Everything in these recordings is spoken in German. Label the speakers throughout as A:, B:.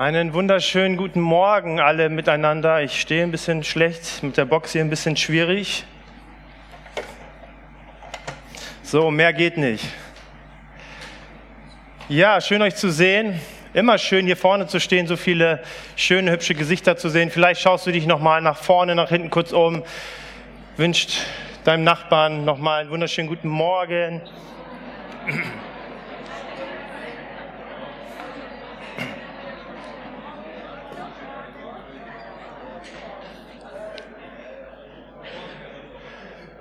A: Einen wunderschönen guten Morgen alle miteinander. Ich stehe ein bisschen schlecht, mit der Box hier ein bisschen schwierig. So, mehr geht nicht. Ja, schön euch zu sehen. Immer schön hier vorne zu stehen, so viele schöne, hübsche Gesichter zu sehen. Vielleicht schaust du dich nochmal nach vorne, nach hinten kurz um, wünscht deinem Nachbarn nochmal einen wunderschönen guten Morgen.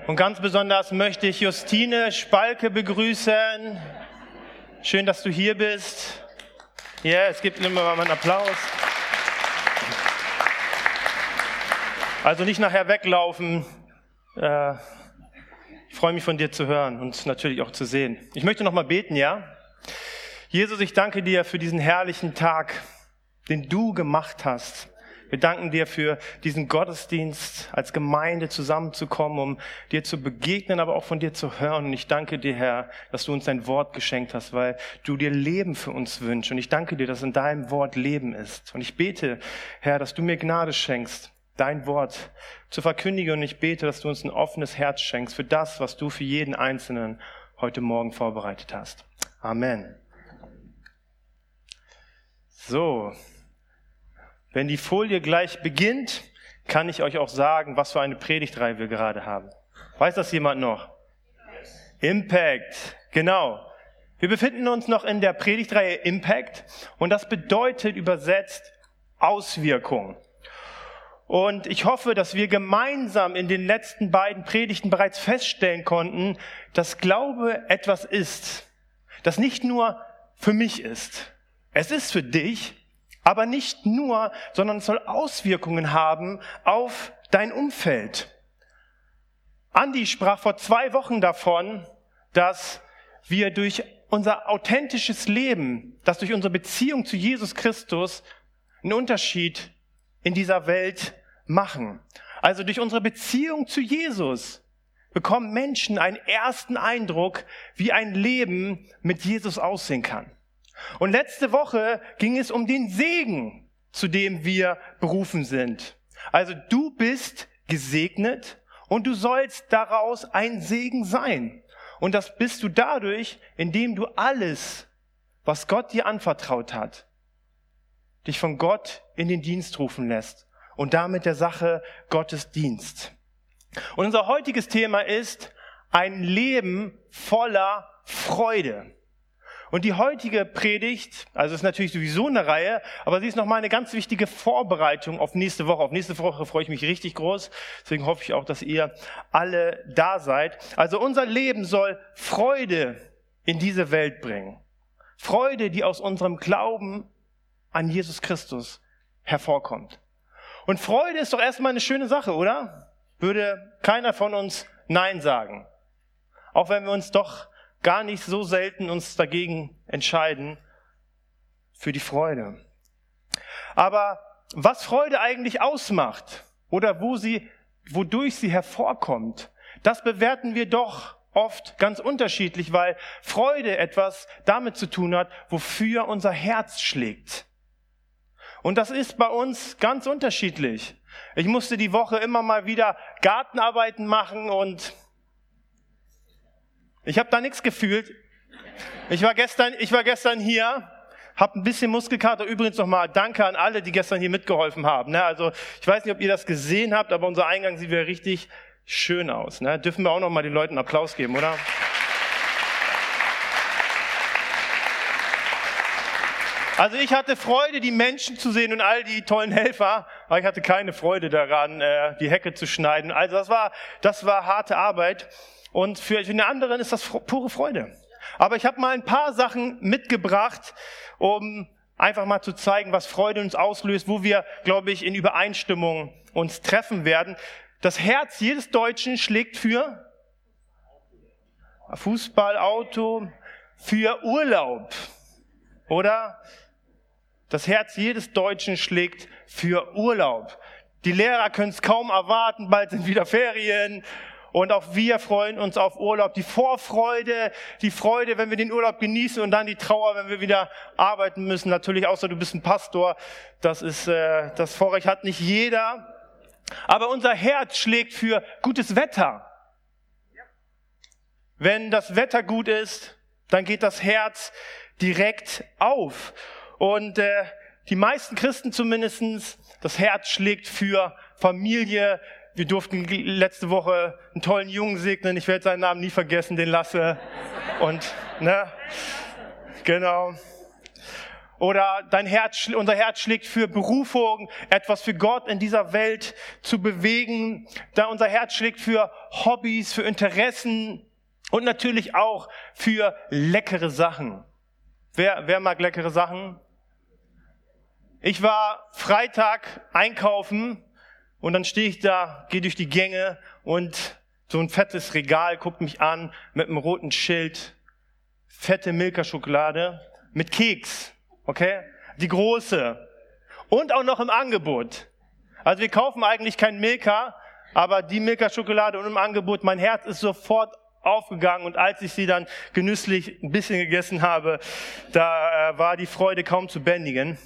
A: Und ganz besonders möchte ich Justine Spalke begrüßen. Schön, dass du hier bist. Ja, yeah, es gibt immer mal einen Applaus. Also nicht nachher weglaufen. Äh, ich freue mich von dir zu hören und natürlich auch zu sehen. Ich möchte noch mal beten, ja? Jesus, ich danke dir für diesen herrlichen Tag, den du gemacht hast. Wir danken dir für diesen Gottesdienst, als Gemeinde zusammenzukommen, um dir zu begegnen, aber auch von dir zu hören. Und ich danke dir, Herr, dass du uns dein Wort geschenkt hast, weil du dir Leben für uns wünschst. Und ich danke dir, dass in deinem Wort Leben ist. Und ich bete, Herr, dass du mir Gnade schenkst, dein Wort zu verkündigen. Und ich bete, dass du uns ein offenes Herz schenkst für das, was du für jeden Einzelnen heute Morgen vorbereitet hast. Amen. So, wenn die Folie gleich beginnt, kann ich euch auch sagen, was für eine Predigtreihe wir gerade haben. Weiß das jemand noch? Impact, genau. Wir befinden uns noch in der Predigtreihe Impact und das bedeutet übersetzt Auswirkung. Und ich hoffe, dass wir gemeinsam in den letzten beiden Predigten bereits feststellen konnten, dass Glaube etwas ist, das nicht nur für mich ist. Es ist für dich, aber nicht nur, sondern soll Auswirkungen haben auf dein Umfeld. Andi sprach vor zwei Wochen davon, dass wir durch unser authentisches Leben, dass durch unsere Beziehung zu Jesus Christus einen Unterschied in dieser Welt machen. Also durch unsere Beziehung zu Jesus bekommen Menschen einen ersten Eindruck, wie ein Leben mit Jesus aussehen kann. Und letzte Woche ging es um den Segen, zu dem wir berufen sind. Also du bist gesegnet und du sollst daraus ein Segen sein. Und das bist du dadurch, indem du alles, was Gott dir anvertraut hat, dich von Gott in den Dienst rufen lässt und damit der Sache Gottes Dienst. Und unser heutiges Thema ist ein Leben voller Freude. Und die heutige Predigt, also ist natürlich sowieso eine Reihe, aber sie ist nochmal eine ganz wichtige Vorbereitung auf nächste Woche. Auf nächste Woche freue ich mich richtig groß. Deswegen hoffe ich auch, dass ihr alle da seid. Also unser Leben soll Freude in diese Welt bringen. Freude, die aus unserem Glauben an Jesus Christus hervorkommt. Und Freude ist doch erstmal eine schöne Sache, oder? Würde keiner von uns Nein sagen. Auch wenn wir uns doch gar nicht so selten uns dagegen entscheiden für die Freude. Aber was Freude eigentlich ausmacht oder wo sie, wodurch sie hervorkommt, das bewerten wir doch oft ganz unterschiedlich, weil Freude etwas damit zu tun hat, wofür unser Herz schlägt. Und das ist bei uns ganz unterschiedlich. Ich musste die Woche immer mal wieder Gartenarbeiten machen und ich habe da nichts gefühlt. Ich war gestern, ich war gestern hier, habe ein bisschen Muskelkater. Übrigens nochmal Danke an alle, die gestern hier mitgeholfen haben. Ne? Also ich weiß nicht, ob ihr das gesehen habt, aber unser Eingang sieht wieder richtig schön aus. Ne? Dürfen wir auch nochmal den Leuten Applaus geben, oder? Also ich hatte Freude, die Menschen zu sehen und all die tollen Helfer, aber ich hatte keine Freude daran, äh, die Hecke zu schneiden. Also das war, das war harte Arbeit. Und für den anderen ist das pure Freude. Aber ich habe mal ein paar Sachen mitgebracht, um einfach mal zu zeigen, was Freude uns auslöst, wo wir, glaube ich, in Übereinstimmung uns treffen werden. Das Herz jedes Deutschen schlägt für Fußball, Auto, für Urlaub. Oder? Das Herz jedes Deutschen schlägt für Urlaub. Die Lehrer können es kaum erwarten, bald sind wieder Ferien Und auch wir freuen uns auf Urlaub. Die Vorfreude, die Freude, wenn wir den Urlaub genießen und dann die Trauer, wenn wir wieder arbeiten müssen. Natürlich, außer du bist ein Pastor. Das ist, äh, das Vorrecht hat nicht jeder. Aber unser Herz schlägt für gutes Wetter. Wenn das Wetter gut ist, dann geht das Herz direkt auf. Und äh, die meisten Christen zumindestens, das Herz schlägt für Familie. Wir durften letzte Woche einen tollen Jungen segnen. Ich werde seinen Namen nie vergessen, den Lasse. Und, ne? Genau. Oder dein Herz, unser Herz schlägt für Berufung, etwas für Gott in dieser Welt zu bewegen. Da unser Herz schlägt für Hobbys, für Interessen und natürlich auch für leckere Sachen. Wer, wer mag leckere Sachen? Ich war Freitag einkaufen und dann stehe ich da, gehe durch die Gänge und so ein fettes Regal guckt mich an mit einem roten Schild, fette Milka-Schokolade mit Keks, okay? Die große und auch noch im Angebot. Also wir kaufen eigentlich kein Milka, aber die Milka-Schokolade und im Angebot, mein Herz ist sofort aufgegangen und als ich sie dann genüsslich ein bisschen gegessen habe, da äh, war die Freude kaum zu bändigen.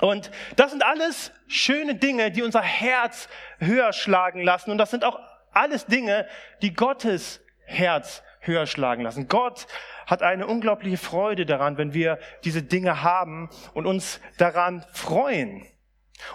A: Und das sind alles schöne Dinge, die unser Herz höher schlagen lassen und das sind auch alles Dinge, die Gottes Herz höher schlagen lassen. Gott hat eine unglaubliche Freude daran, wenn wir diese Dinge haben und uns daran freuen.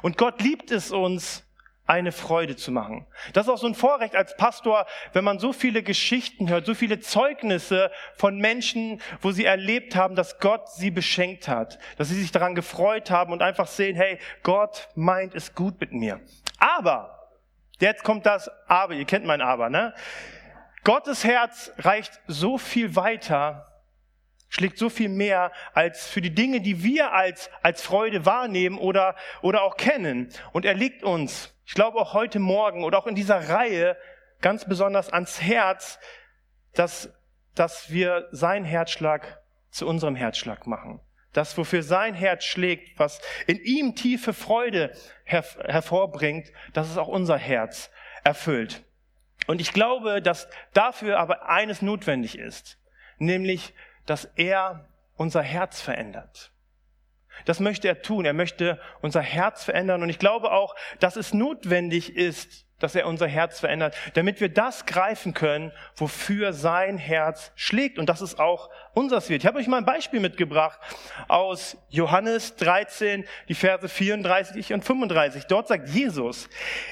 A: Und Gott liebt es uns, eine Freude zu machen. Das ist auch so ein Vorrecht als Pastor, wenn man so viele Geschichten hört, so viele Zeugnisse von Menschen, wo sie erlebt haben, dass Gott sie beschenkt hat, dass sie sich daran gefreut haben und einfach sehen, hey, Gott meint es gut mit mir. Aber, jetzt kommt das Aber, ihr kennt mein Aber, ne? Gottes Herz reicht so viel weiter, schlägt so viel mehr als für die Dinge, die wir als, als Freude wahrnehmen oder, oder auch kennen. Und er liegt uns ich glaube auch heute Morgen oder auch in dieser Reihe ganz besonders ans Herz, dass, dass wir seinen Herzschlag zu unserem Herzschlag machen. Das, wofür sein Herz schlägt, was in ihm tiefe Freude her hervorbringt, dass es auch unser Herz erfüllt. Und ich glaube, dass dafür aber eines notwendig ist, nämlich, dass er unser Herz verändert. Das möchte er tun. Er möchte unser Herz verändern. Und ich glaube auch, dass es notwendig ist, dass er unser Herz verändert, damit wir das greifen können, wofür sein Herz schlägt. Und das ist auch unseres wird. Ich habe euch mal ein Beispiel mitgebracht aus Johannes 13, die Verse 34 und 35. Dort sagt Jesus,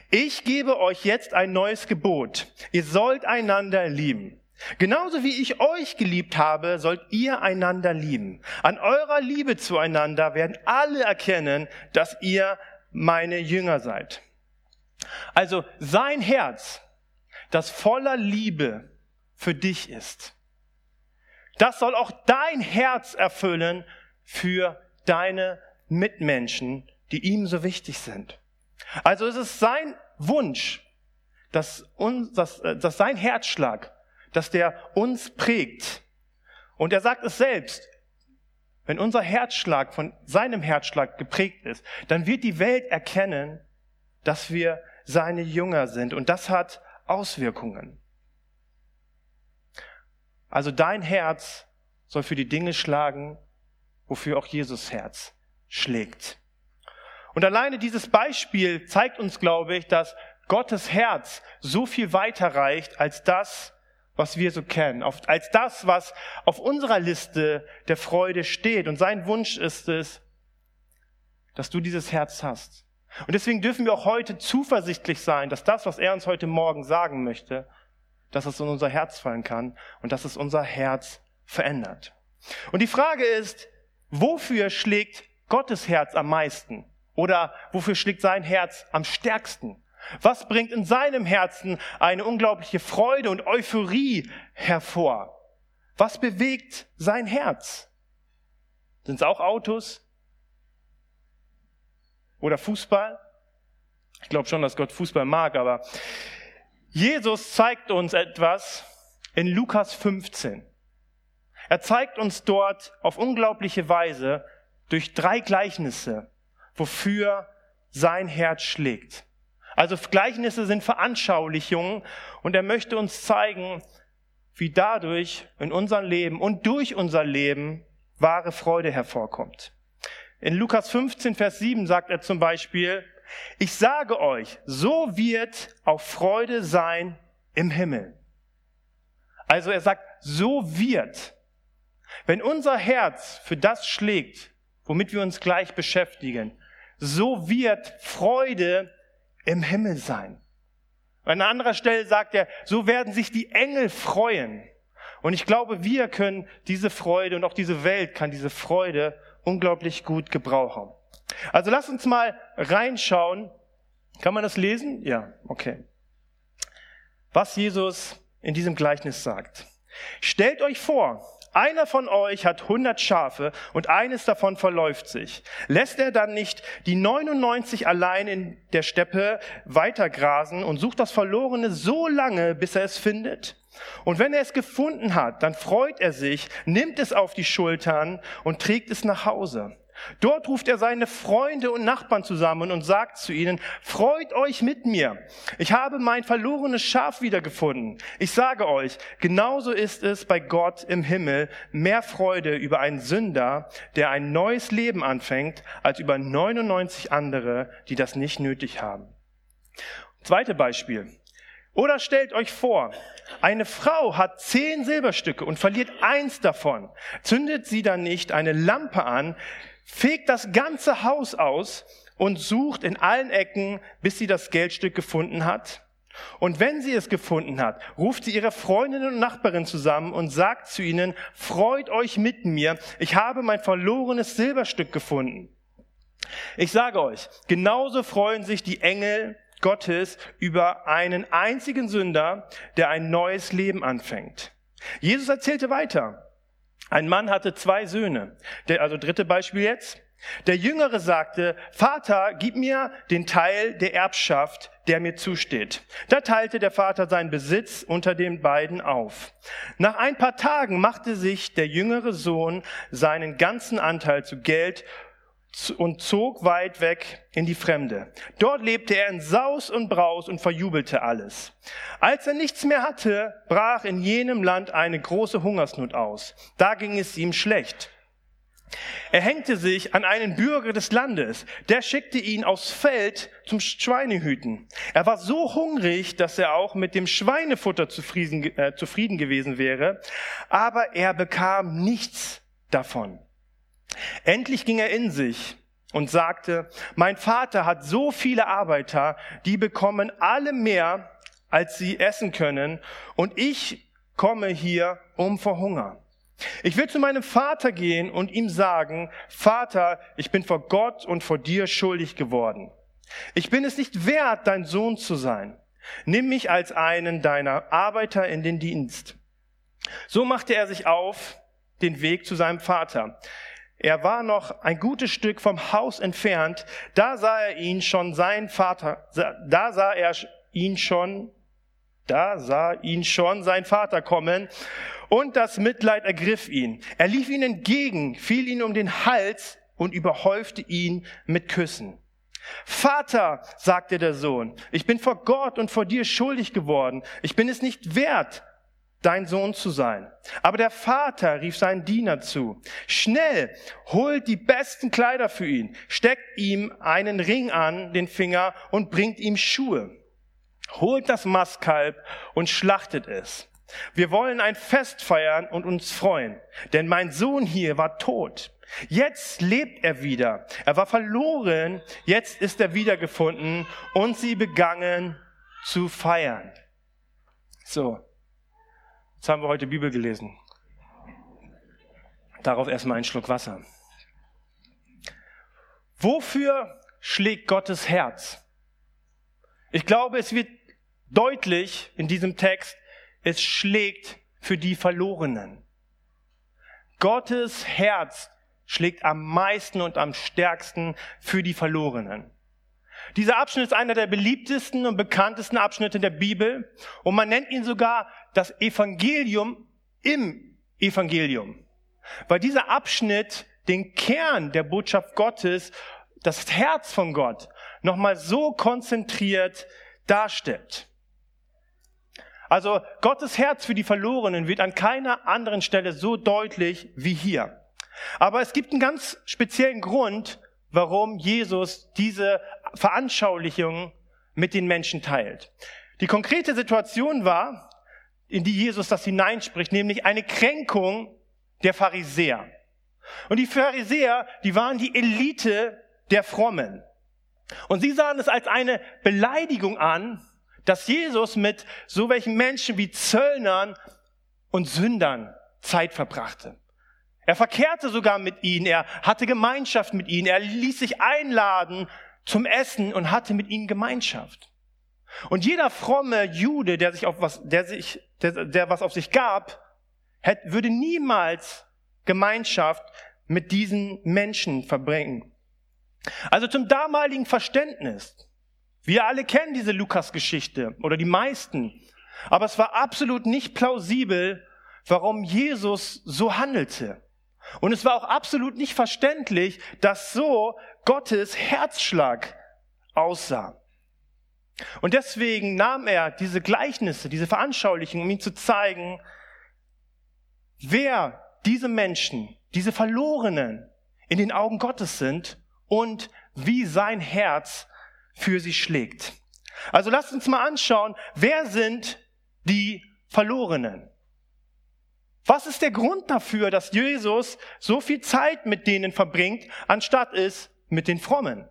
A: ich gebe euch jetzt ein neues Gebot. Ihr sollt einander lieben. Genauso wie ich euch geliebt habe, sollt ihr einander lieben. An eurer Liebe zueinander werden alle erkennen, dass ihr meine Jünger seid. Also sein Herz, das voller Liebe für dich ist, das soll auch dein Herz erfüllen für deine Mitmenschen, die ihm so wichtig sind. Also es ist sein Wunsch, dass, uns, dass, äh, dass sein Herzschlag dass der uns prägt. Und er sagt es selbst, wenn unser Herzschlag von seinem Herzschlag geprägt ist, dann wird die Welt erkennen, dass wir seine Jünger sind. Und das hat Auswirkungen. Also dein Herz soll für die Dinge schlagen, wofür auch Jesus Herz schlägt. Und alleine dieses Beispiel zeigt uns, glaube ich, dass Gottes Herz so viel weiter reicht als das, was wir so kennen, als das, was auf unserer Liste der Freude steht. Und sein Wunsch ist es, dass du dieses Herz hast. Und deswegen dürfen wir auch heute zuversichtlich sein, dass das, was er uns heute Morgen sagen möchte, dass es in unser Herz fallen kann und dass es unser Herz verändert. Und die Frage ist, wofür schlägt Gottes Herz am meisten? Oder wofür schlägt sein Herz am stärksten? Was bringt in seinem Herzen eine unglaubliche Freude und Euphorie hervor? Was bewegt sein Herz? Sind es auch Autos? Oder Fußball? Ich glaube schon, dass Gott Fußball mag, aber Jesus zeigt uns etwas in Lukas 15. Er zeigt uns dort auf unglaubliche Weise durch drei Gleichnisse, wofür sein Herz schlägt. Also Gleichnisse sind Veranschaulichungen und er möchte uns zeigen, wie dadurch in unserem Leben und durch unser Leben wahre Freude hervorkommt. In Lukas 15, Vers 7 sagt er zum Beispiel, ich sage euch, so wird auch Freude sein im Himmel. Also er sagt, so wird. Wenn unser Herz für das schlägt, womit wir uns gleich beschäftigen, so wird Freude im Himmel sein. An anderer Stelle sagt er, so werden sich die Engel freuen. Und ich glaube, wir können diese Freude und auch diese Welt kann diese Freude unglaublich gut gebrauchen. Also lass uns mal reinschauen. Kann man das lesen? Ja, okay. Was Jesus in diesem Gleichnis sagt. Stellt euch vor, einer von euch hat 100 Schafe und eines davon verläuft sich. Lässt er dann nicht die 99 allein in der Steppe weitergrasen und sucht das Verlorene so lange, bis er es findet? Und wenn er es gefunden hat, dann freut er sich, nimmt es auf die Schultern und trägt es nach Hause. Dort ruft er seine Freunde und Nachbarn zusammen und sagt zu ihnen, freut euch mit mir. Ich habe mein verlorenes Schaf wiedergefunden. Ich sage euch, genauso ist es bei Gott im Himmel mehr Freude über einen Sünder, der ein neues Leben anfängt, als über 99 andere, die das nicht nötig haben. Zweite Beispiel. Oder stellt euch vor, eine Frau hat zehn Silberstücke und verliert eins davon. Zündet sie dann nicht eine Lampe an, fegt das ganze Haus aus und sucht in allen Ecken, bis sie das Geldstück gefunden hat. Und wenn sie es gefunden hat, ruft sie ihre Freundinnen und Nachbarin zusammen und sagt zu ihnen, freut euch mit mir, ich habe mein verlorenes Silberstück gefunden. Ich sage euch, genauso freuen sich die Engel Gottes über einen einzigen Sünder, der ein neues Leben anfängt. Jesus erzählte weiter. Ein Mann hatte zwei Söhne. Der, also dritte Beispiel jetzt. Der Jüngere sagte, Vater, gib mir den Teil der Erbschaft, der mir zusteht. Da teilte der Vater seinen Besitz unter den beiden auf. Nach ein paar Tagen machte sich der jüngere Sohn seinen ganzen Anteil zu Geld und zog weit weg in die Fremde. Dort lebte er in Saus und Braus und verjubelte alles. Als er nichts mehr hatte, brach in jenem Land eine große Hungersnot aus. Da ging es ihm schlecht. Er hängte sich an einen Bürger des Landes, der schickte ihn aufs Feld zum Schweinehüten. Er war so hungrig, dass er auch mit dem Schweinefutter zufrieden, äh, zufrieden gewesen wäre, aber er bekam nichts davon. Endlich ging er in sich und sagte, mein Vater hat so viele Arbeiter, die bekommen alle mehr, als sie essen können, und ich komme hier um verhungern. Ich will zu meinem Vater gehen und ihm sagen, Vater, ich bin vor Gott und vor dir schuldig geworden. Ich bin es nicht wert, dein Sohn zu sein. Nimm mich als einen deiner Arbeiter in den Dienst. So machte er sich auf den Weg zu seinem Vater. Er war noch ein gutes Stück vom Haus entfernt. Da sah er ihn schon sein Vater, da sah er ihn schon, da sah ihn schon sein Vater kommen und das Mitleid ergriff ihn. Er lief ihm entgegen, fiel ihn um den Hals und überhäufte ihn mit Küssen. Vater, sagte der Sohn, ich bin vor Gott und vor dir schuldig geworden. Ich bin es nicht wert, dein Sohn zu sein. Aber der Vater rief seinen Diener zu, schnell, holt die besten Kleider für ihn, steckt ihm einen Ring an den Finger und bringt ihm Schuhe. Holt das Mastkalb und schlachtet es. Wir wollen ein Fest feiern und uns freuen, denn mein Sohn hier war tot. Jetzt lebt er wieder. Er war verloren, jetzt ist er wiedergefunden und sie begangen zu feiern. So, Jetzt haben wir heute Bibel gelesen. Darauf erstmal einen Schluck Wasser. Wofür schlägt Gottes Herz? Ich glaube, es wird deutlich in diesem Text, es schlägt für die Verlorenen. Gottes Herz schlägt am meisten und am stärksten für die Verlorenen. Dieser Abschnitt ist einer der beliebtesten und bekanntesten Abschnitte der Bibel und man nennt ihn sogar das Evangelium im Evangelium, weil dieser Abschnitt den Kern der Botschaft Gottes, das Herz von Gott, nochmal so konzentriert darstellt. Also Gottes Herz für die Verlorenen wird an keiner anderen Stelle so deutlich wie hier. Aber es gibt einen ganz speziellen Grund, warum Jesus diese Veranschaulichung mit den Menschen teilt. Die konkrete Situation war, in die Jesus das hineinspricht, nämlich eine Kränkung der Pharisäer. Und die Pharisäer, die waren die Elite der Frommen. Und sie sahen es als eine Beleidigung an, dass Jesus mit so welchen Menschen wie Zöllnern und Sündern Zeit verbrachte. Er verkehrte sogar mit ihnen, er hatte Gemeinschaft mit ihnen, er ließ sich einladen zum Essen und hatte mit ihnen Gemeinschaft. Und jeder fromme Jude, der sich auf was, der sich, der, der was auf sich gab, hätte, würde niemals Gemeinschaft mit diesen Menschen verbringen. Also zum damaligen Verständnis. Wir alle kennen diese Lukas-Geschichte oder die meisten. Aber es war absolut nicht plausibel, warum Jesus so handelte. Und es war auch absolut nicht verständlich, dass so Gottes Herzschlag aussah. Und deswegen nahm er diese Gleichnisse, diese Veranschaulichungen, um ihm zu zeigen, wer diese Menschen, diese Verlorenen in den Augen Gottes sind und wie sein Herz für sie schlägt. Also lasst uns mal anschauen, wer sind die Verlorenen? Was ist der Grund dafür, dass Jesus so viel Zeit mit denen verbringt, anstatt es mit den Frommen?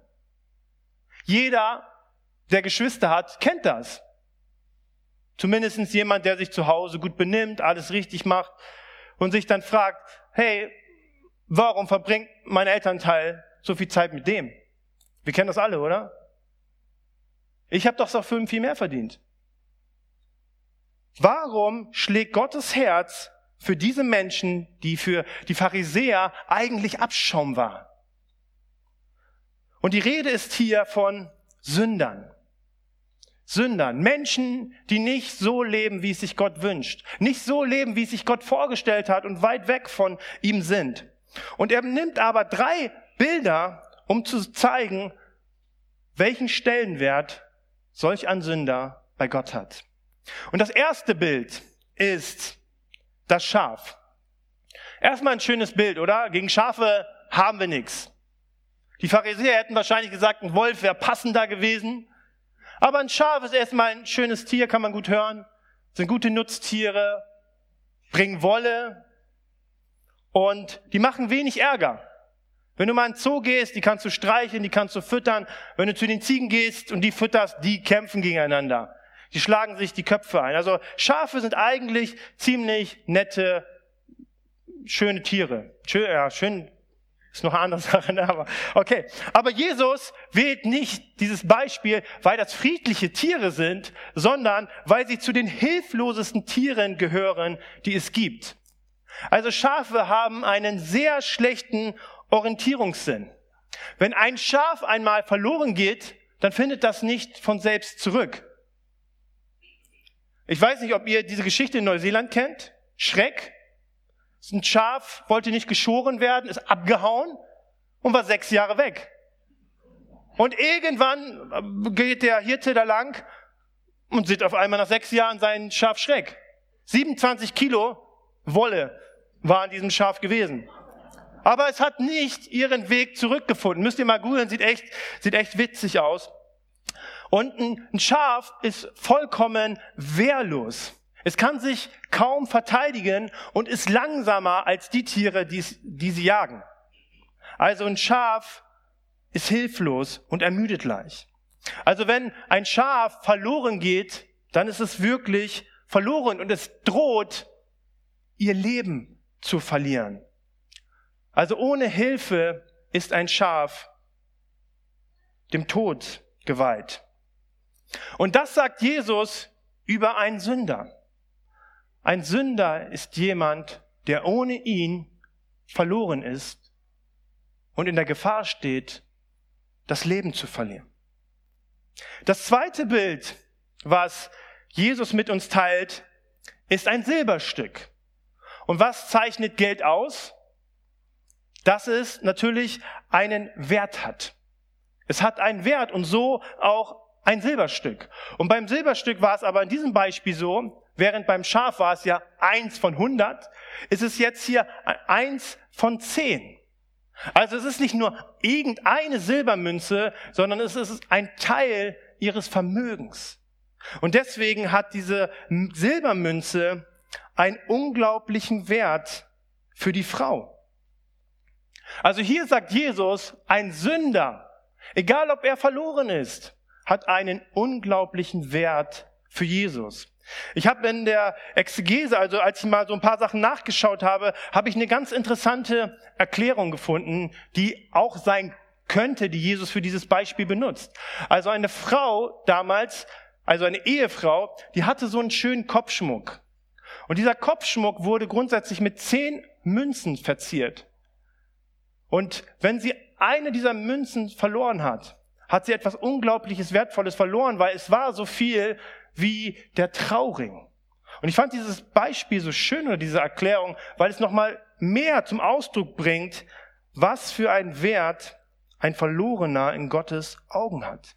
A: Jeder, der Geschwister hat, kennt das. Zumindest jemand, der sich zu Hause gut benimmt, alles richtig macht und sich dann fragt, hey, warum verbringt mein Elternteil so viel Zeit mit dem? Wir kennen das alle, oder? Ich habe doch so viel mehr verdient. Warum schlägt Gottes Herz für diese Menschen, die für die Pharisäer eigentlich Abschaum waren? Und die Rede ist hier von Sündern. Sündern, Menschen, die nicht so leben, wie es sich Gott wünscht, nicht so leben, wie es sich Gott vorgestellt hat und weit weg von ihm sind. Und er nimmt aber drei Bilder, um zu zeigen, welchen Stellenwert solch ein Sünder bei Gott hat. Und das erste Bild ist das Schaf. Erstmal ein schönes Bild, oder? Gegen Schafe haben wir nichts. Die Pharisäer hätten wahrscheinlich gesagt, ein Wolf wäre passender gewesen. Aber ein Schaf ist erstmal ein schönes Tier, kann man gut hören. Sind gute Nutztiere, bringen Wolle und die machen wenig Ärger. Wenn du mal in den Zoo gehst, die kannst du streicheln, die kannst du füttern. Wenn du zu den Ziegen gehst und die fütterst, die kämpfen gegeneinander. Die schlagen sich die Köpfe ein. Also Schafe sind eigentlich ziemlich nette, schöne Tiere. Schön, ja, schön ist noch eine andere Sache, ne? aber okay. Aber Jesus wählt nicht dieses Beispiel, weil das friedliche Tiere sind, sondern weil sie zu den hilflosesten Tieren gehören, die es gibt. Also Schafe haben einen sehr schlechten Orientierungssinn. Wenn ein Schaf einmal verloren geht, dann findet das nicht von selbst zurück. Ich weiß nicht, ob ihr diese Geschichte in Neuseeland kennt. Schreck. Ein Schaf wollte nicht geschoren werden, ist abgehauen und war sechs Jahre weg. Und irgendwann geht der Hirte da lang und sieht auf einmal nach sechs Jahren seinen Schaf Schreck. 27 Kilo Wolle war an diesem Schaf gewesen. Aber es hat nicht ihren Weg zurückgefunden. Müsst ihr mal googeln, sieht echt, sieht echt witzig aus. Und ein Schaf ist vollkommen wehrlos. Es kann sich kaum verteidigen und ist langsamer als die Tiere, die, sie jagen. Also ein Schaf ist hilflos und ermüdet leicht. Also wenn ein Schaf verloren geht, dann ist es wirklich verloren und es droht, ihr Leben zu verlieren. Also ohne Hilfe ist ein Schaf dem Tod geweiht. Und das sagt Jesus über einen Sünder. Ein Sünder ist jemand, der ohne ihn verloren ist und in der Gefahr steht, das Leben zu verlieren. Das zweite Bild, was Jesus mit uns teilt, ist ein Silberstück. Und was zeichnet Geld aus? dass es natürlich einen Wert hat. Es hat einen Wert und so auch ein Silberstück. Und beim Silberstück war es aber in diesem Beispiel so, während beim Schaf war es ja eins von 100, ist es jetzt hier eins von zehn. Also es ist nicht nur irgendeine Silbermünze, sondern es ist ein Teil ihres Vermögens. Und deswegen hat diese Silbermünze einen unglaublichen Wert für die Frau. Also hier sagt Jesus, ein Sünder, egal ob er verloren ist, hat einen unglaublichen Wert für Jesus. Ich habe in der Exegese, also als ich mal so ein paar Sachen nachgeschaut habe, habe ich eine ganz interessante Erklärung gefunden, die auch sein könnte, die Jesus für dieses Beispiel benutzt. Also eine Frau damals, also eine Ehefrau, die hatte so einen schönen Kopfschmuck. Und dieser Kopfschmuck wurde grundsätzlich mit zehn Münzen verziert. Und wenn sie eine dieser Münzen verloren hat, hat sie etwas Unglaubliches, Wertvolles verloren, weil es war so viel wie der Trauring. Und ich fand dieses Beispiel so schön oder diese Erklärung, weil es nochmal mehr zum Ausdruck bringt, was für ein Wert ein Verlorener in Gottes Augen hat.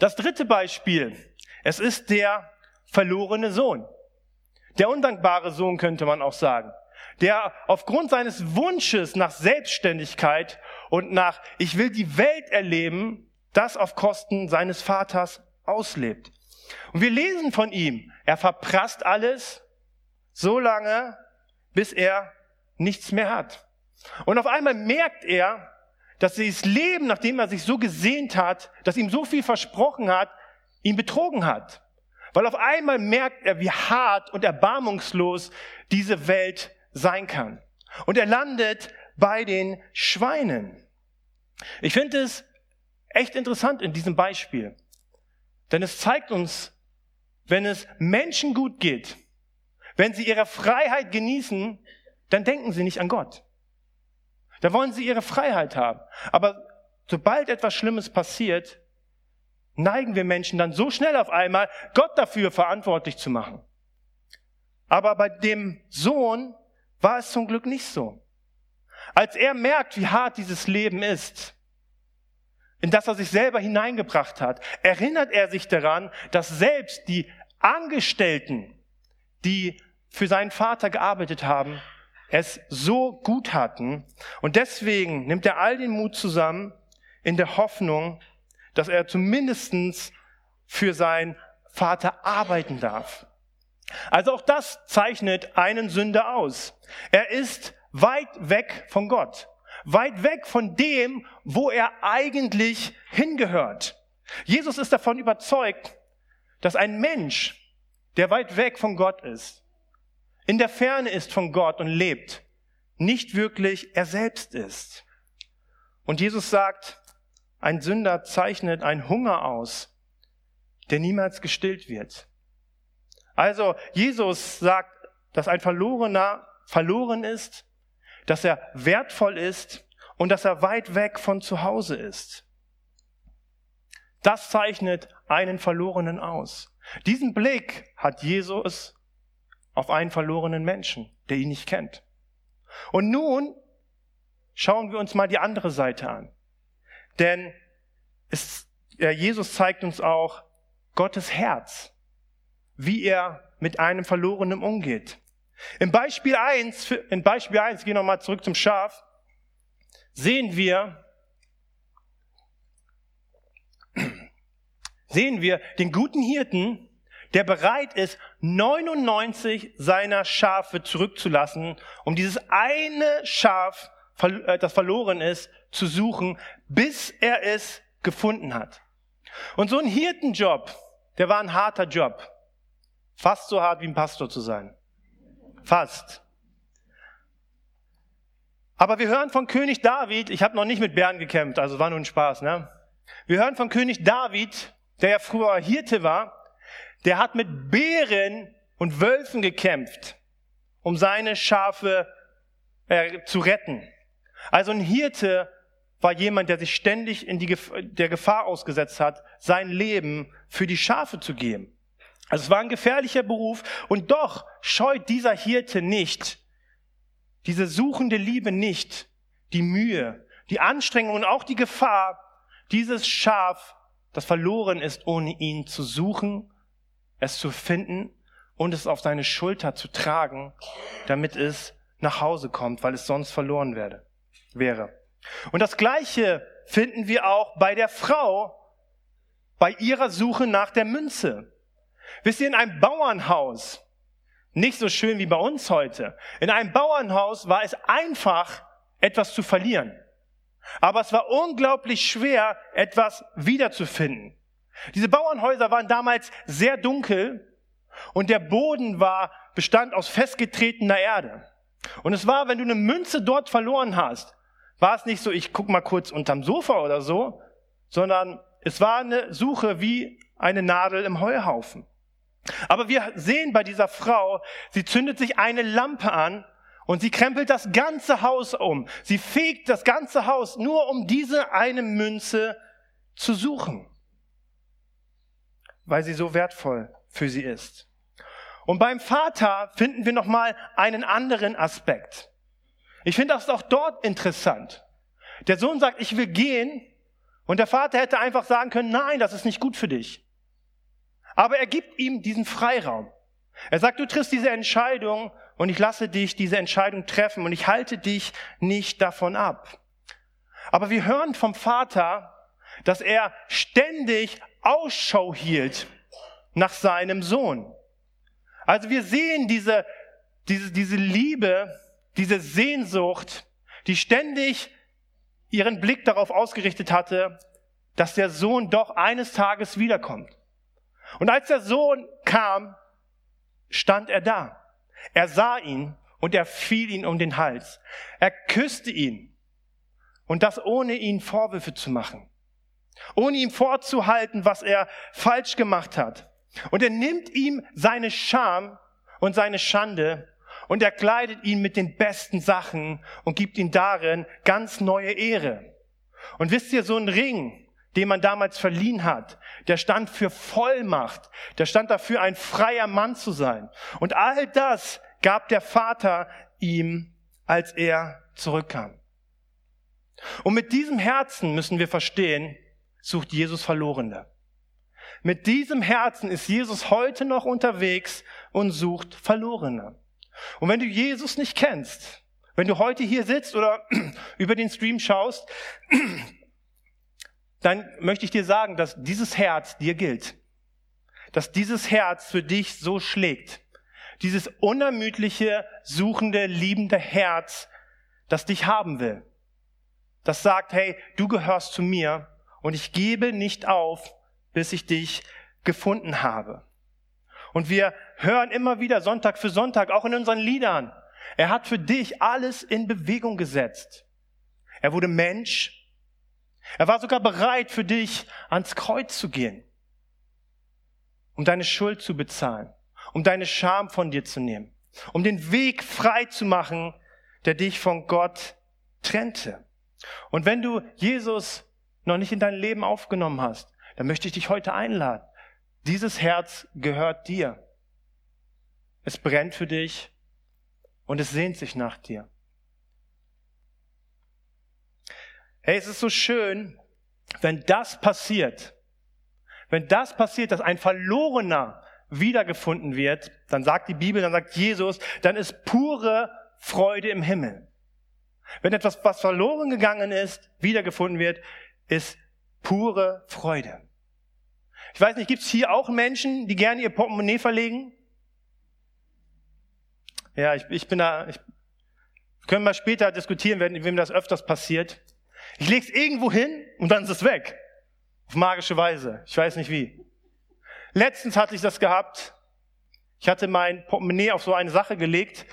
A: Das dritte Beispiel, es ist der verlorene Sohn. Der undankbare Sohn könnte man auch sagen, der aufgrund seines Wunsches nach Selbstständigkeit und nach ich will die Welt erleben, das auf Kosten seines Vaters auslebt. Und wir lesen von ihm, er verprasst alles so lange, bis er nichts mehr hat. Und auf einmal merkt er, dass dieses Leben, nachdem er sich so gesehnt hat, dass ihm so viel versprochen hat, ihn betrogen hat. Weil auf einmal merkt er, wie hart und erbarmungslos diese Welt sein kann. Und er landet bei den Schweinen. Ich finde es echt interessant in diesem Beispiel. Denn es zeigt uns, wenn es Menschen gut geht, wenn sie ihre Freiheit genießen, dann denken sie nicht an Gott. Da wollen sie ihre Freiheit haben. Aber sobald etwas Schlimmes passiert, neigen wir Menschen dann so schnell auf einmal, Gott dafür verantwortlich zu machen. Aber bei dem Sohn war es zum Glück nicht so. Als er merkt, wie hart dieses Leben ist, in das er sich selber hineingebracht hat, erinnert er sich daran, dass selbst die Angestellten, die für seinen Vater gearbeitet haben, es so gut hatten. Und deswegen nimmt er all den Mut zusammen in der Hoffnung, dass er zumindestens für seinen Vater arbeiten darf. Also auch das zeichnet einen Sünder aus. Er ist weit weg von Gott weit weg von dem, wo er eigentlich hingehört. Jesus ist davon überzeugt, dass ein Mensch, der weit weg von Gott ist, in der Ferne ist von Gott und lebt, nicht wirklich er selbst ist. Und Jesus sagt, ein Sünder zeichnet einen Hunger aus, der niemals gestillt wird. Also Jesus sagt, dass ein Verlorener verloren ist dass er wertvoll ist und dass er weit weg von zu Hause ist. Das zeichnet einen Verlorenen aus. Diesen Blick hat Jesus auf einen verlorenen Menschen, der ihn nicht kennt. Und nun schauen wir uns mal die andere Seite an. Denn es, ja, Jesus zeigt uns auch Gottes Herz, wie er mit einem Verlorenen umgeht. Im Beispiel 1, in Beispiel 1, gehen wir nochmal zurück zum Schaf, sehen wir, sehen wir den guten Hirten, der bereit ist, 99 seiner Schafe zurückzulassen, um dieses eine Schaf, äh, das verloren ist, zu suchen, bis er es gefunden hat. Und so ein Hirtenjob, der war ein harter Job. Fast so hart wie ein Pastor zu sein. Fast. Aber wir hören von König David, ich habe noch nicht mit Bären gekämpft, also war nur ein Spaß, ne? Wir hören von König David, der ja früher Hirte war, der hat mit Bären und Wölfen gekämpft, um seine Schafe äh, zu retten. Also ein Hirte war jemand, der sich ständig in die Gef der Gefahr ausgesetzt hat, sein Leben für die Schafe zu geben. Also es war ein gefährlicher Beruf und doch scheut dieser Hirte nicht, diese suchende Liebe nicht, die Mühe, die Anstrengung und auch die Gefahr, dieses Schaf, das verloren ist, ohne ihn zu suchen, es zu finden und es auf seine Schulter zu tragen, damit es nach Hause kommt, weil es sonst verloren werde, wäre. Und das Gleiche finden wir auch bei der Frau, bei ihrer Suche nach der Münze. Wisst ihr, in einem Bauernhaus, nicht so schön wie bei uns heute, in einem Bauernhaus war es einfach, etwas zu verlieren. Aber es war unglaublich schwer, etwas wiederzufinden. Diese Bauernhäuser waren damals sehr dunkel und der Boden war, bestand aus festgetretener Erde. Und es war, wenn du eine Münze dort verloren hast, war es nicht so, ich guck mal kurz unterm Sofa oder so, sondern es war eine Suche wie eine Nadel im Heuhaufen. Aber wir sehen bei dieser Frau, sie zündet sich eine Lampe an und sie krempelt das ganze Haus um. Sie fegt das ganze Haus nur um diese eine Münze zu suchen, weil sie so wertvoll für sie ist. Und beim Vater finden wir nochmal einen anderen Aspekt. Ich finde das auch dort interessant. Der Sohn sagt, ich will gehen. Und der Vater hätte einfach sagen können, nein, das ist nicht gut für dich. Aber er gibt ihm diesen Freiraum. Er sagt, du triffst diese Entscheidung und ich lasse dich diese Entscheidung treffen und ich halte dich nicht davon ab. Aber wir hören vom Vater, dass er ständig Ausschau hielt nach seinem Sohn. Also wir sehen diese, diese, diese Liebe, diese Sehnsucht, die ständig ihren Blick darauf ausgerichtet hatte, dass der Sohn doch eines Tages wiederkommt. Und als der Sohn kam, stand er da. Er sah ihn und er fiel ihn um den Hals. Er küsste ihn. Und das ohne ihn Vorwürfe zu machen. Ohne ihm vorzuhalten, was er falsch gemacht hat. Und er nimmt ihm seine Scham und seine Schande und er kleidet ihn mit den besten Sachen und gibt ihm darin ganz neue Ehre. Und wisst ihr, so ein Ring, den man damals verliehen hat, der stand für Vollmacht, der stand dafür, ein freier Mann zu sein. Und all das gab der Vater ihm, als er zurückkam. Und mit diesem Herzen müssen wir verstehen, sucht Jesus Verlorene. Mit diesem Herzen ist Jesus heute noch unterwegs und sucht Verlorene. Und wenn du Jesus nicht kennst, wenn du heute hier sitzt oder über den Stream schaust, dann möchte ich dir sagen, dass dieses Herz dir gilt. Dass dieses Herz für dich so schlägt. Dieses unermüdliche, suchende, liebende Herz, das dich haben will. Das sagt, hey, du gehörst zu mir und ich gebe nicht auf, bis ich dich gefunden habe. Und wir hören immer wieder Sonntag für Sonntag, auch in unseren Liedern. Er hat für dich alles in Bewegung gesetzt. Er wurde Mensch. Er war sogar bereit, für dich ans Kreuz zu gehen, um deine Schuld zu bezahlen, um deine Scham von dir zu nehmen, um den Weg frei zu machen, der dich von Gott trennte. Und wenn du Jesus noch nicht in dein Leben aufgenommen hast, dann möchte ich dich heute einladen. Dieses Herz gehört dir. Es brennt für dich und es sehnt sich nach dir. Hey, es ist so schön, wenn das passiert. Wenn das passiert, dass ein Verlorener wiedergefunden wird, dann sagt die Bibel, dann sagt Jesus, dann ist pure Freude im Himmel. Wenn etwas, was verloren gegangen ist, wiedergefunden wird, ist pure Freude. Ich weiß nicht, gibt es hier auch Menschen, die gerne ihr Portemonnaie verlegen? Ja, ich, ich bin da, ich, können wir später diskutieren, wenn, wem das öfters passiert. Ich lege es irgendwo hin und dann ist es weg. Auf magische Weise. Ich weiß nicht wie. Letztens hatte ich das gehabt. Ich hatte mein Portemonnaie auf so eine Sache gelegt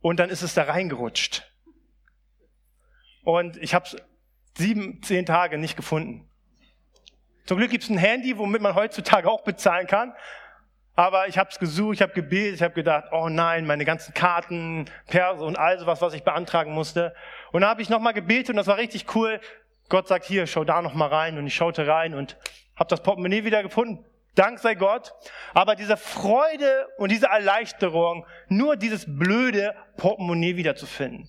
A: und dann ist es da reingerutscht. Und ich habe es sieben, zehn Tage nicht gefunden. Zum Glück gibt es ein Handy, womit man heutzutage auch bezahlen kann. Aber ich habe es gesucht, ich habe gebetet, ich habe gedacht, oh nein, meine ganzen Karten, Perse und all sowas, was ich beantragen musste. Und da habe ich nochmal gebetet und das war richtig cool. Gott sagt, hier, schau da nochmal rein. Und ich schaute rein und habe das Portemonnaie wieder gefunden. Dank sei Gott. Aber diese Freude und diese Erleichterung, nur dieses blöde Portemonnaie wiederzufinden.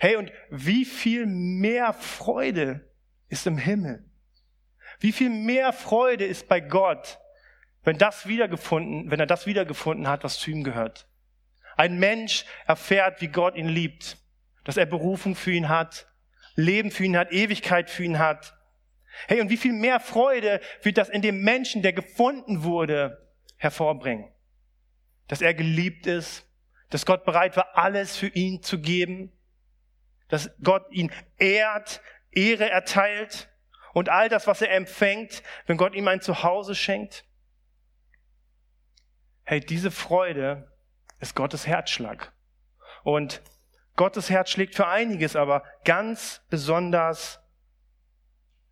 A: Hey, und wie viel mehr Freude ist im Himmel? Wie viel mehr Freude ist bei Gott, wenn das wiedergefunden, wenn er das wiedergefunden hat, was zu ihm gehört. Ein Mensch erfährt, wie Gott ihn liebt, dass er Berufung für ihn hat, Leben für ihn hat, Ewigkeit für ihn hat. Hey, und wie viel mehr Freude wird das in dem Menschen, der gefunden wurde, hervorbringen? Dass er geliebt ist, dass Gott bereit war, alles für ihn zu geben, dass Gott ihn ehrt, Ehre erteilt und all das, was er empfängt, wenn Gott ihm ein Zuhause schenkt. Hey, diese Freude ist Gottes Herzschlag. Und Gottes Herz schlägt für einiges, aber ganz besonders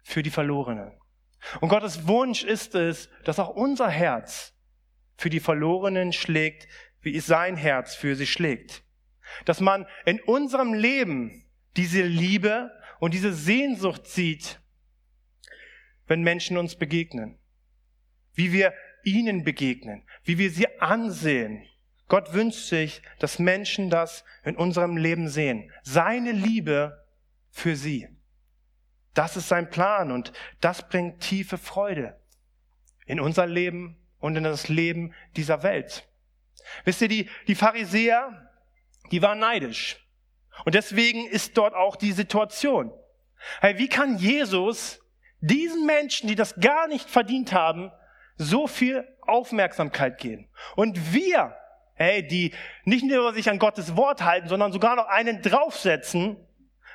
A: für die Verlorenen. Und Gottes Wunsch ist es, dass auch unser Herz für die Verlorenen schlägt, wie es sein Herz für sie schlägt. Dass man in unserem Leben diese Liebe und diese Sehnsucht sieht, wenn Menschen uns begegnen. Wie wir ihnen begegnen, wie wir sie ansehen. Gott wünscht sich, dass Menschen das in unserem Leben sehen. Seine Liebe für sie. Das ist sein Plan und das bringt tiefe Freude in unser Leben und in das Leben dieser Welt. Wisst ihr, die, die Pharisäer, die waren neidisch. Und deswegen ist dort auch die Situation. Hey, wie kann Jesus diesen Menschen, die das gar nicht verdient haben, so viel Aufmerksamkeit geben? Und wir, hey, die nicht nur sich an Gottes Wort halten, sondern sogar noch einen draufsetzen,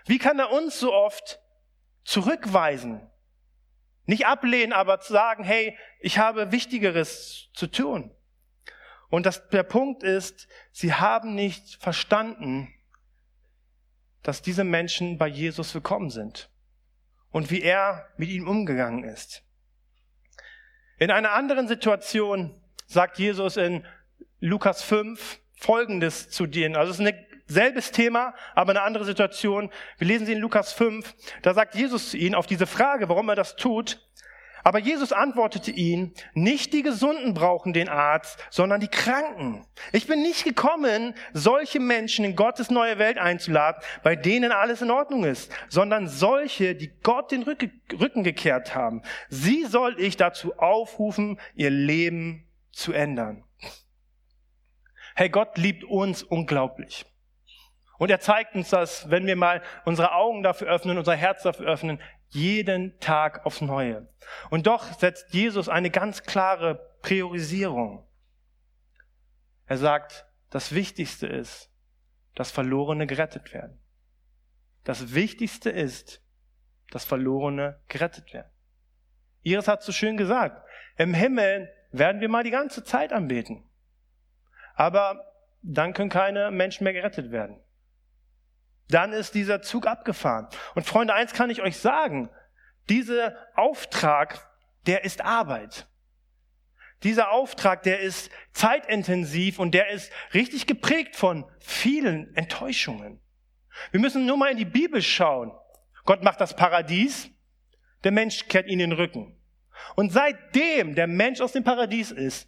A: wie kann er uns so oft zurückweisen? Nicht ablehnen, aber zu sagen, hey, ich habe Wichtigeres zu tun. Und das, der Punkt ist, sie haben nicht verstanden, dass diese Menschen bei Jesus willkommen sind und wie er mit ihnen umgegangen ist. In einer anderen Situation sagt Jesus in Lukas 5 Folgendes zu denen. Also es ist ein selbes Thema, aber eine andere Situation. Wir lesen sie in Lukas 5. Da sagt Jesus zu ihnen auf diese Frage, warum er das tut, aber Jesus antwortete ihn, nicht die Gesunden brauchen den Arzt, sondern die Kranken. Ich bin nicht gekommen, solche Menschen in Gottes neue Welt einzuladen, bei denen alles in Ordnung ist, sondern solche, die Gott den Rücken gekehrt haben. Sie soll ich dazu aufrufen, ihr Leben zu ändern. Hey, Gott liebt uns unglaublich. Und er zeigt uns das, wenn wir mal unsere Augen dafür öffnen, unser Herz dafür öffnen, jeden Tag aufs Neue. Und doch setzt Jesus eine ganz klare Priorisierung. Er sagt, das Wichtigste ist, dass Verlorene gerettet werden. Das Wichtigste ist, dass Verlorene gerettet werden. Iris hat so schön gesagt, im Himmel werden wir mal die ganze Zeit anbeten. Aber dann können keine Menschen mehr gerettet werden dann ist dieser Zug abgefahren. Und Freunde, eins kann ich euch sagen, dieser Auftrag, der ist Arbeit. Dieser Auftrag, der ist zeitintensiv und der ist richtig geprägt von vielen Enttäuschungen. Wir müssen nur mal in die Bibel schauen. Gott macht das Paradies, der Mensch kehrt ihn den Rücken. Und seitdem der Mensch aus dem Paradies ist,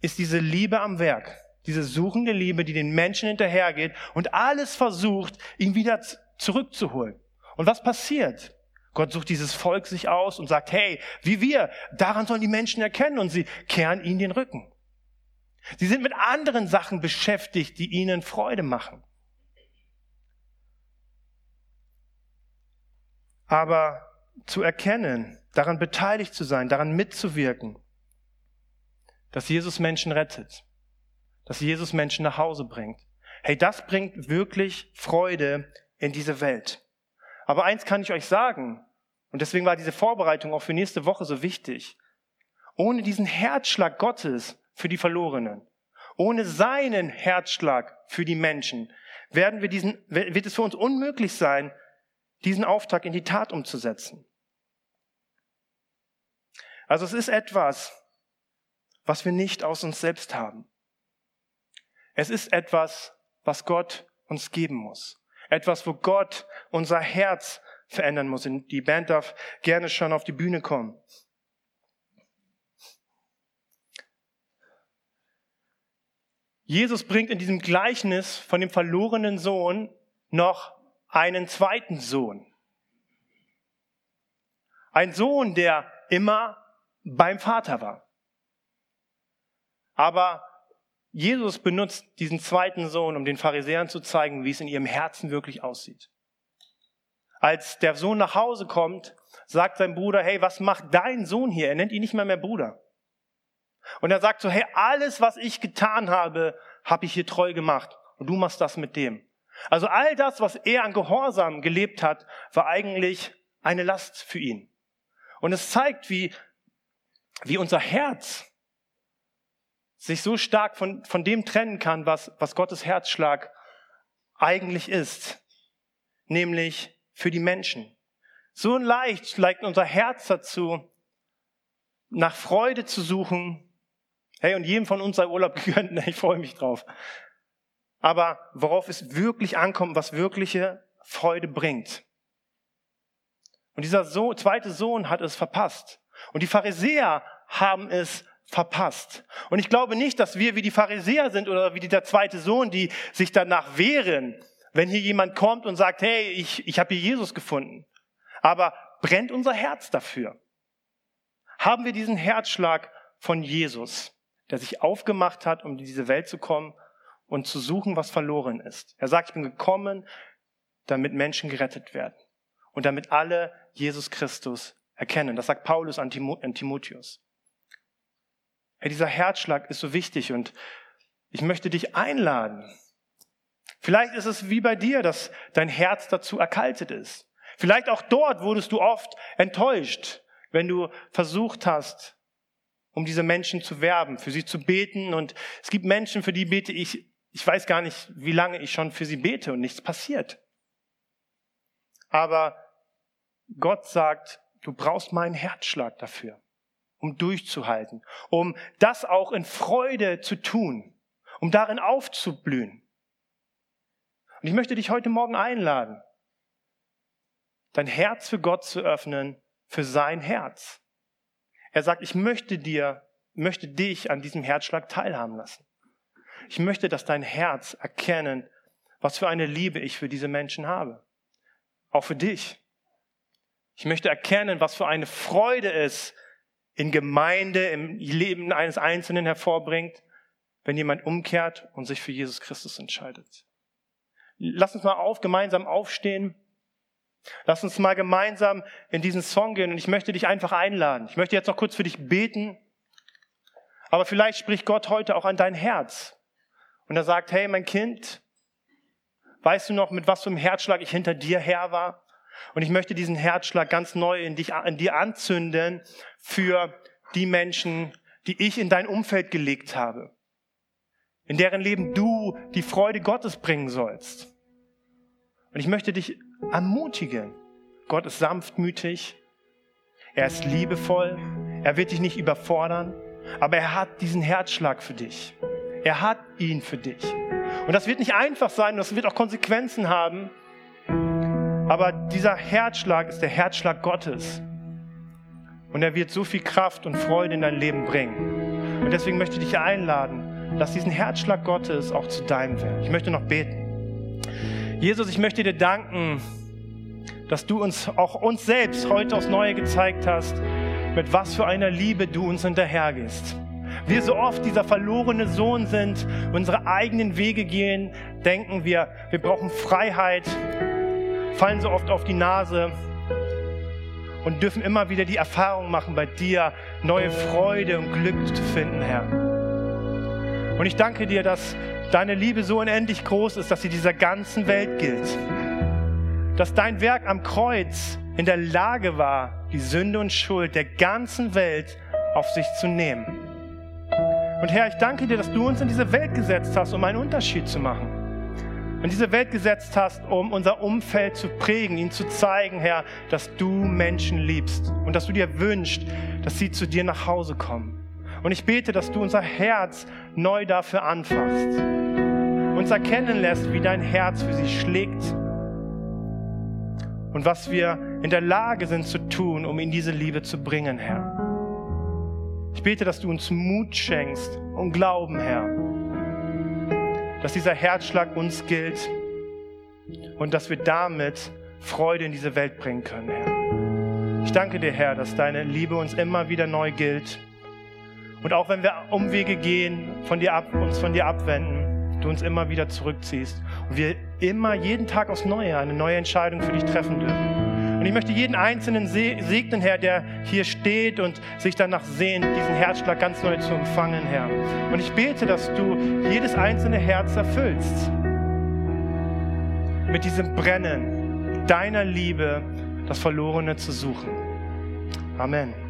A: ist diese Liebe am Werk. Diese suchende Liebe, die den Menschen hinterhergeht und alles versucht, ihn wieder zurückzuholen. Und was passiert? Gott sucht dieses Volk sich aus und sagt, hey, wie wir, daran sollen die Menschen erkennen und sie kehren ihnen den Rücken. Sie sind mit anderen Sachen beschäftigt, die ihnen Freude machen. Aber zu erkennen, daran beteiligt zu sein, daran mitzuwirken, dass Jesus Menschen rettet, dass Jesus Menschen nach Hause bringt. Hey, das bringt wirklich Freude in diese Welt. Aber eins kann ich euch sagen, und deswegen war diese Vorbereitung auch für nächste Woche so wichtig. Ohne diesen Herzschlag Gottes für die Verlorenen, ohne seinen Herzschlag für die Menschen, werden wir diesen, wird es für uns unmöglich sein, diesen Auftrag in die Tat umzusetzen. Also es ist etwas, was wir nicht aus uns selbst haben. Es ist etwas, was Gott uns geben muss. Etwas, wo Gott unser Herz verändern muss. Und die Band darf gerne schon auf die Bühne kommen. Jesus bringt in diesem Gleichnis von dem verlorenen Sohn noch einen zweiten Sohn. Ein Sohn, der immer beim Vater war. Aber Jesus benutzt diesen zweiten Sohn, um den Pharisäern zu zeigen, wie es in ihrem Herzen wirklich aussieht. Als der Sohn nach Hause kommt, sagt sein Bruder, hey, was macht dein Sohn hier? Er nennt ihn nicht mehr mehr Bruder. Und er sagt so, hey, alles, was ich getan habe, habe ich hier treu gemacht. Und du machst das mit dem. Also all das, was er an Gehorsam gelebt hat, war eigentlich eine Last für ihn. Und es zeigt, wie, wie unser Herz sich so stark von, von dem trennen kann, was, was Gottes Herzschlag eigentlich ist, nämlich für die Menschen. So leicht neigt unser Herz dazu, nach Freude zu suchen. Hey, und jedem von uns sei Urlaub gegönnt, ich freue mich drauf. Aber worauf es wirklich ankommt, was wirkliche Freude bringt. Und dieser Sohn, zweite Sohn hat es verpasst. Und die Pharisäer haben es verpasst. Und ich glaube nicht, dass wir wie die Pharisäer sind oder wie der zweite Sohn, die sich danach wehren, wenn hier jemand kommt und sagt, hey, ich, ich habe hier Jesus gefunden. Aber brennt unser Herz dafür? Haben wir diesen Herzschlag von Jesus, der sich aufgemacht hat, um in diese Welt zu kommen und zu suchen, was verloren ist? Er sagt, ich bin gekommen, damit Menschen gerettet werden und damit alle Jesus Christus erkennen. Das sagt Paulus an Timotheus. Hey, dieser Herzschlag ist so wichtig und ich möchte dich einladen. Vielleicht ist es wie bei dir, dass dein Herz dazu erkaltet ist. Vielleicht auch dort wurdest du oft enttäuscht, wenn du versucht hast, um diese Menschen zu werben, für sie zu beten. Und es gibt Menschen, für die bete ich, ich weiß gar nicht, wie lange ich schon für sie bete und nichts passiert. Aber Gott sagt, du brauchst meinen Herzschlag dafür um durchzuhalten, um das auch in Freude zu tun, um darin aufzublühen. Und ich möchte dich heute Morgen einladen, dein Herz für Gott zu öffnen, für sein Herz. Er sagt, ich möchte dir, möchte dich an diesem Herzschlag teilhaben lassen. Ich möchte, dass dein Herz erkennen, was für eine Liebe ich für diese Menschen habe. Auch für dich. Ich möchte erkennen, was für eine Freude es in Gemeinde, im Leben eines Einzelnen hervorbringt, wenn jemand umkehrt und sich für Jesus Christus entscheidet. Lass uns mal auf, gemeinsam aufstehen. Lass uns mal gemeinsam in diesen Song gehen und ich möchte dich einfach einladen. Ich möchte jetzt noch kurz für dich beten. Aber vielleicht spricht Gott heute auch an dein Herz. Und er sagt, hey, mein Kind, weißt du noch, mit was für einem Herzschlag ich hinter dir her war? Und ich möchte diesen Herzschlag ganz neu in, dich, in dir anzünden für die Menschen, die ich in dein Umfeld gelegt habe, in deren Leben du die Freude Gottes bringen sollst. Und ich möchte dich ermutigen. Gott ist sanftmütig, er ist liebevoll, er wird dich nicht überfordern, aber er hat diesen Herzschlag für dich. Er hat ihn für dich. Und das wird nicht einfach sein, das wird auch Konsequenzen haben. Aber dieser Herzschlag ist der Herzschlag Gottes. Und er wird so viel Kraft und Freude in dein Leben bringen. Und deswegen möchte ich dich einladen, lass diesen Herzschlag Gottes auch zu deinem werden. Ich möchte noch beten. Jesus, ich möchte dir danken, dass du uns, auch uns selbst heute aufs Neue gezeigt hast, mit was für einer Liebe du uns hinterhergehst. Wir so oft dieser verlorene Sohn sind, unsere eigenen Wege gehen, denken wir, wir brauchen Freiheit, fallen so oft auf die Nase und dürfen immer wieder die Erfahrung machen, bei dir neue Freude und Glück zu finden, Herr. Und ich danke dir, dass deine Liebe so unendlich groß ist, dass sie dieser ganzen Welt gilt. Dass dein Werk am Kreuz in der Lage war, die Sünde und Schuld der ganzen Welt auf sich zu nehmen. Und Herr, ich danke dir, dass du uns in diese Welt gesetzt hast, um einen Unterschied zu machen in diese Welt gesetzt hast, um unser Umfeld zu prägen, ihnen zu zeigen, Herr, dass du Menschen liebst und dass du dir wünschst, dass sie zu dir nach Hause kommen. Und ich bete, dass du unser Herz neu dafür anfasst, uns erkennen lässt, wie dein Herz für sie schlägt und was wir in der Lage sind zu tun, um ihnen diese Liebe zu bringen, Herr. Ich bete, dass du uns Mut schenkst und Glauben, Herr dass dieser Herzschlag uns gilt und dass wir damit Freude in diese Welt bringen können, Herr. Ich danke dir, Herr, dass deine Liebe uns immer wieder neu gilt. Und auch wenn wir Umwege gehen, von dir ab, uns von dir abwenden, du uns immer wieder zurückziehst und wir immer jeden Tag aufs Neue eine neue Entscheidung für dich treffen dürfen. Und ich möchte jeden Einzelnen segnen, Herr, der hier steht und sich danach sehnt, diesen Herzschlag ganz neu zu empfangen, Herr. Und ich bete, dass du jedes einzelne Herz erfüllst mit diesem Brennen deiner Liebe, das Verlorene zu suchen. Amen.